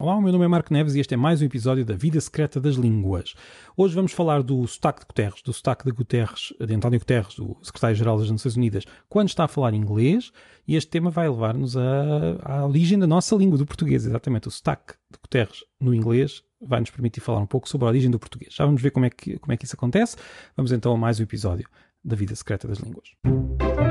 Olá, o meu nome é Marco Neves e este é mais um episódio da Vida Secreta das Línguas. Hoje vamos falar do sotaque de Guterres, do sotaque de Guterres, de António Guterres, do secretário-geral das Nações Unidas, quando está a falar inglês, e este tema vai levar-nos à origem da nossa língua, do português, exatamente. O sotaque de Guterres no inglês vai nos permitir falar um pouco sobre a origem do português. Já vamos ver como é que, como é que isso acontece. Vamos então a mais um episódio da Vida Secreta das Línguas. Não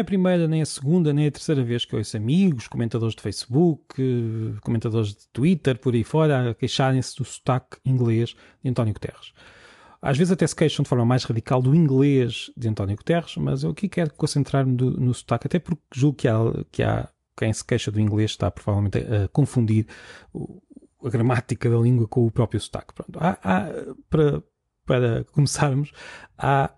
é a primeira, nem a segunda, nem a terceira vez que ouço amigos, comentadores de Facebook, comentadores de Twitter, por aí fora, a queixarem-se do sotaque inglês de António Guterres. Às vezes até se queixam de forma mais radical do inglês de António Guterres, mas eu aqui quero concentrar-me no sotaque, até porque julgo que há, que há quem se queixa do inglês está provavelmente a, a confundir a gramática da língua com o próprio sotaque. Pronto. Há, há, para, para começarmos, há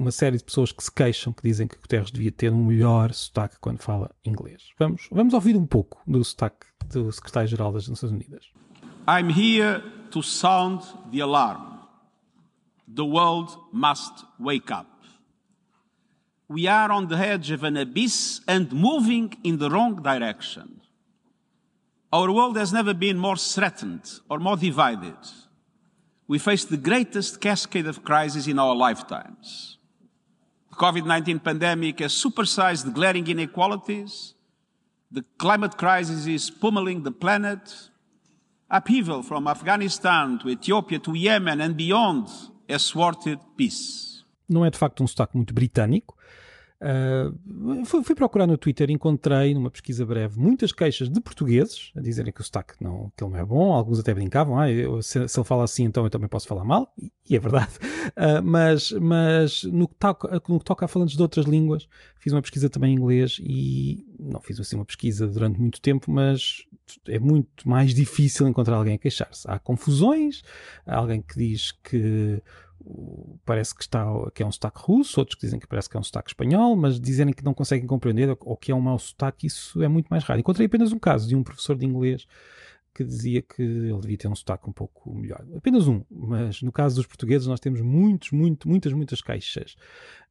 uma série de pessoas que se queixam, que dizem que Guterres devia ter um melhor sotaque quando fala inglês. Vamos, vamos ouvir um pouco do sotaque do secretário-geral das Nações Unidas. I'm here to sound the alarm. The world must wake up. We are on the edge of an abyss and moving in the wrong direction. Our world has never been more threatened or more divided. We face the greatest cascade of crises in our lifetimes. The COVID 19 pandemic has supersized the glaring inequalities. The climate crisis is pummeling the planet. Upheaval from Afghanistan to Ethiopia to Yemen and beyond has thwarted peace. Não é de facto um sotaque muito britânico, Uh, fui, fui, procurar no Twitter encontrei, numa pesquisa breve, muitas queixas de portugueses a dizerem que o sotaque não, que ele não é bom. Alguns até brincavam, ah, eu, se, se, ele fala assim, então eu também posso falar mal. E, e é verdade. Uh, mas mas no, que toca, no que toca a falantes de outras línguas, fiz uma pesquisa também em inglês e não fiz assim uma pesquisa durante muito tempo, mas é muito mais difícil encontrar alguém a queixar-se. Há confusões, há alguém que diz que parece que, está, que é um sotaque russo, outros que dizem que parece que é um sotaque espanhol, mas dizerem que não conseguem compreender ou que é um mau sotaque, isso é muito mais raro. Encontrei apenas um caso de um professor de inglês que dizia que ele devia ter um sotaque um pouco melhor. Apenas um, mas no caso dos portugueses nós temos muitos, muito, muitas, muitas queixas.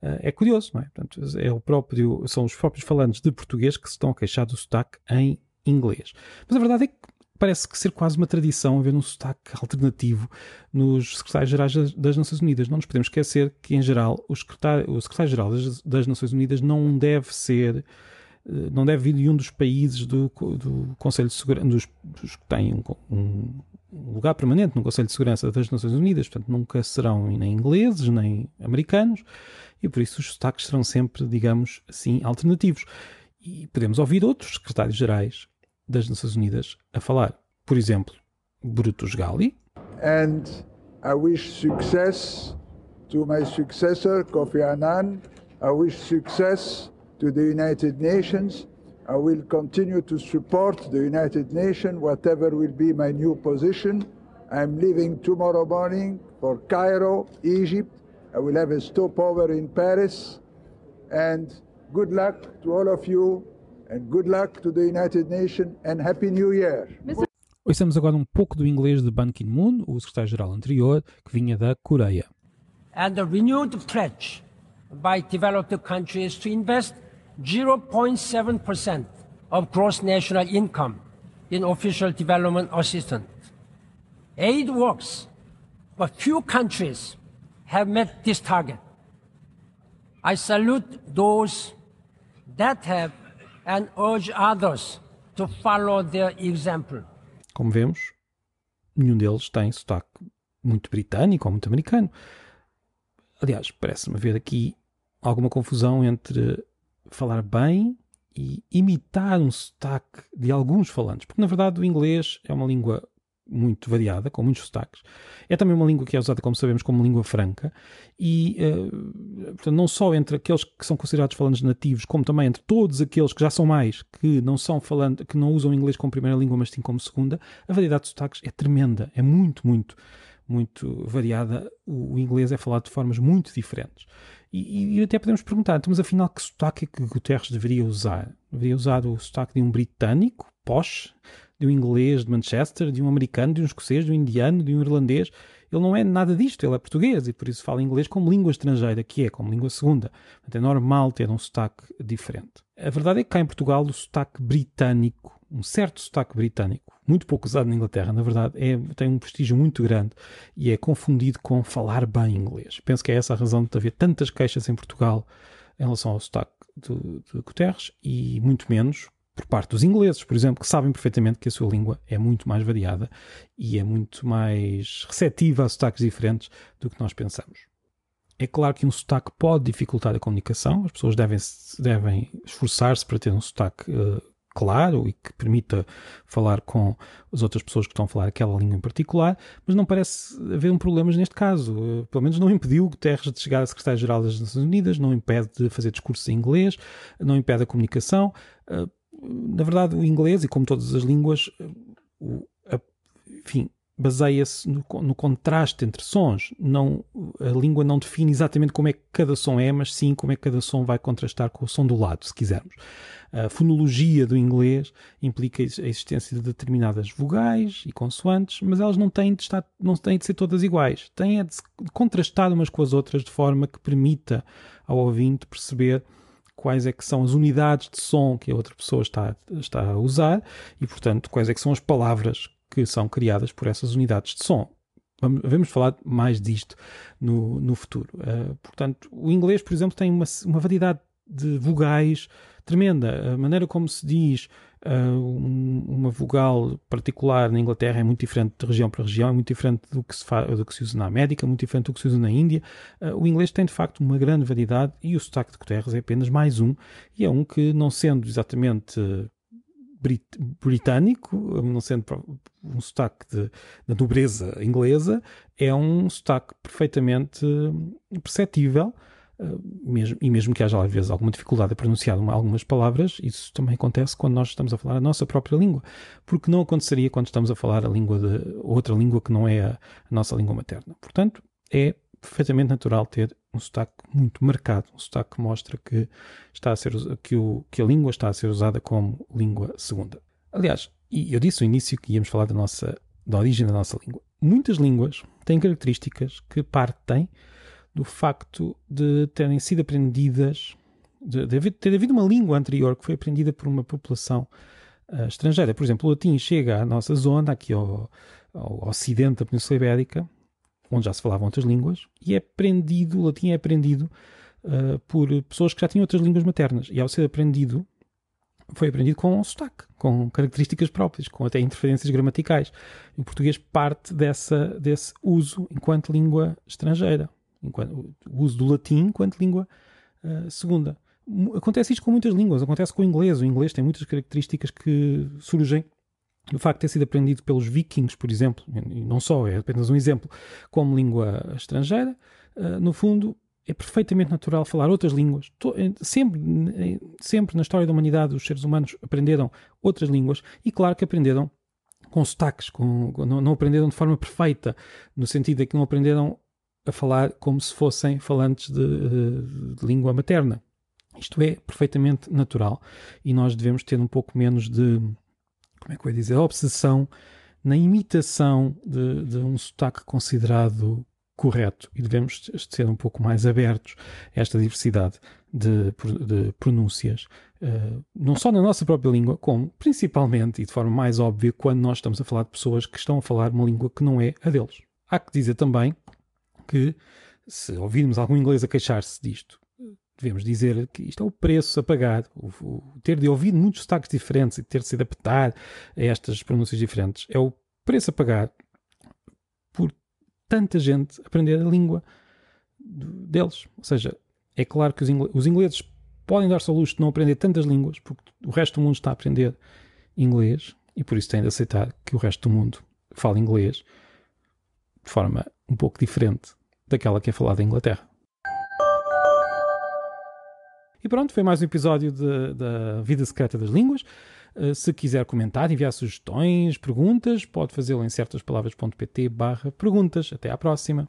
Uh, é curioso, não é? Portanto, é o próprio, são os próprios falantes de português que se estão a queixar do sotaque em inglês. Mas a verdade é que parece que ser quase uma tradição haver um sotaque alternativo nos secretários-gerais das Nações Unidas. Não nos podemos esquecer que, em geral, o secretário-geral das, das, Nações Unidas não deve ser, eh, não deve vir de um dos países do, do Conselho de Segurança, dos, dos que têm um, um, lugar permanente no Conselho de Segurança das Nações Unidas, portanto, nunca serão nem ingleses, nem americanos, e por isso os sotaques serão sempre, digamos assim, alternativos. E podemos ouvir outros secretários-gerais das Nações Unidas a falar. Por exemplo, Brutus Gali. And I wish success to my successor, Kofi Annan. I wish success to the United Nations. I will continue to support the United Nations, whatever will be my new position. I'm leaving tomorrow morning for Cairo, Egypt. I will have a stopover in Paris. And good luck to all of you and good luck to the United Nations and Happy New Year. Ouçamos agora um pouco do inglês de Ban Ki-moon, o secretário-geral anterior, que vinha da Coreia. And the renewed pledge by developed countries to invest 0.7% of gross national income in official development assistance. Aid works, but few countries have met this target. I salute those that have and urge others to follow their example. Como vemos, nenhum deles tem sotaque muito britânico ou muito americano. Aliás, parece-me haver aqui alguma confusão entre falar bem e imitar um sotaque de alguns falantes, porque na verdade o inglês é uma língua muito variada, com muitos sotaques. É também uma língua que é usada, como sabemos, como língua franca e, uh, portanto, não só entre aqueles que são considerados falantes nativos, como também entre todos aqueles que já são mais, que não são falando, que não usam inglês como primeira língua, mas sim como segunda, a variedade de sotaques é tremenda, é muito, muito, muito variada. O, o inglês é falado de formas muito diferentes. E, e, até podemos perguntar, então, mas afinal, que sotaque é que Guterres deveria usar? Deveria usar o sotaque de um britânico, posh, de um inglês de Manchester, de um americano, de um escocês, de um indiano, de um irlandês. Ele não é nada disto, ele é português e por isso fala inglês como língua estrangeira, que é, como língua segunda. Portanto, é normal ter um sotaque diferente. A verdade é que cá em Portugal o sotaque britânico, um certo sotaque britânico, muito pouco usado na Inglaterra, na verdade, é, tem um prestígio muito grande e é confundido com falar bem inglês. Penso que é essa a razão de haver tantas queixas em Portugal em relação ao sotaque de, de Guterres e muito menos por parte dos ingleses, por exemplo, que sabem perfeitamente que a sua língua é muito mais variada e é muito mais receptiva a sotaques diferentes do que nós pensamos. É claro que um sotaque pode dificultar a comunicação, as pessoas devem, devem esforçar-se para ter um sotaque uh, claro e que permita falar com as outras pessoas que estão a falar aquela língua em particular, mas não parece haver um problema neste caso. Uh, pelo menos não impediu Guterres de chegar a secretário-geral das Nações Unidas, não impede de fazer discursos em inglês, não impede a comunicação. Na verdade, o inglês, e como todas as línguas, o, a, enfim, baseia-se no, no, contraste entre sons. Não, a língua não define exatamente como é que cada som é, mas sim como é que cada som vai contrastar com o som do lado, se quisermos. A fonologia do inglês implica a existência de determinadas vogais e consoantes, mas elas não têm de, estar, não têm de ser todas iguais. Têm de contrastar umas com as outras de forma que permita ao ouvinte perceber quais é que são as unidades de som que a outra pessoa está, está a usar e, portanto, quais é que são as palavras que são criadas por essas unidades de som. Vamos, vamos falar mais disto no, no futuro. Uh, portanto, o inglês, por exemplo, tem uma, uma variedade de vogais tremenda. A maneira como se diz uh, uma vogal particular na Inglaterra é muito diferente de região para região, é muito diferente do que se, do que se usa na América, muito diferente do que se usa na Índia. Uh, o inglês tem de facto uma grande variedade e o sotaque de Guterres é apenas mais um, e é um que, não sendo exatamente brit britânico, não sendo um sotaque de, da nobreza inglesa, é um sotaque perfeitamente perceptível mesmo, e mesmo que haja às vezes alguma dificuldade a pronunciar uma, algumas palavras, isso também acontece quando nós estamos a falar a nossa própria língua, porque não aconteceria quando estamos a falar a língua de outra língua que não é a, a nossa língua materna. Portanto, é perfeitamente natural ter um sotaque muito marcado, um sotaque que mostra que, está a ser, que, o, que a língua está a ser usada como língua segunda. Aliás, e eu disse no início que íamos falar da nossa da origem da nossa língua. Muitas línguas têm características que partem do facto de terem sido aprendidas, de, de ter havido uma língua anterior que foi aprendida por uma população uh, estrangeira. Por exemplo, o latim chega à nossa zona, aqui ao, ao ocidente da Península Ibérica, onde já se falavam outras línguas, e é aprendido, o latim é aprendido uh, por pessoas que já tinham outras línguas maternas. E ao ser aprendido, foi aprendido com sotaque, com características próprias, com até interferências gramaticais. O português parte dessa, desse uso enquanto língua estrangeira enquanto, o uso do latim enquanto língua uh, segunda. Acontece isto com muitas línguas, acontece com o inglês. O inglês tem muitas características que surgem do facto de ter sido aprendido pelos vikings, por exemplo, e não só, é apenas um exemplo, como língua estrangeira. Uh, no fundo, é perfeitamente natural falar outras línguas. Sempre, sempre na história da humanidade os seres humanos aprenderam outras línguas e claro que aprenderam com sotaques, com, não, não aprenderam de forma perfeita, no sentido de que não aprenderam a falar como se fossem falantes de, de, língua materna. Isto é perfeitamente natural e nós devemos ter um pouco menos de, como é que eu ia dizer, obsessão na imitação de, de um sotaque considerado correto e devemos ser um pouco mais abertos a esta diversidade de, de pronúncias, uh, não só na nossa própria língua, como principalmente e de forma mais óbvia quando nós estamos a falar de pessoas que estão a falar uma língua que não é a deles. Há que dizer também que, se ouvirmos algum inglês a queixar-se disto, devemos dizer que isto é o preço a pagar. O, o, ter de ouvir muitos sotaques diferentes e ter de se adaptar a estas pronúncias diferentes é o preço a pagar por tanta gente aprender a língua deles. Ou seja, é claro que os, ingleses, os ingleses podem dar-se ao luxo de não aprender tantas línguas, porque o resto do mundo está a aprender inglês e por isso têm de aceitar que o resto do mundo fala inglês de forma um pouco diferente daquela que é falada em Inglaterra. E pronto, foi mais um episódio da Vida Secreta das Línguas. Uh, se quiser comentar, enviar sugestões, perguntas, pode fazê-lo em certaspalavras.pt barra perguntas. Até à próxima.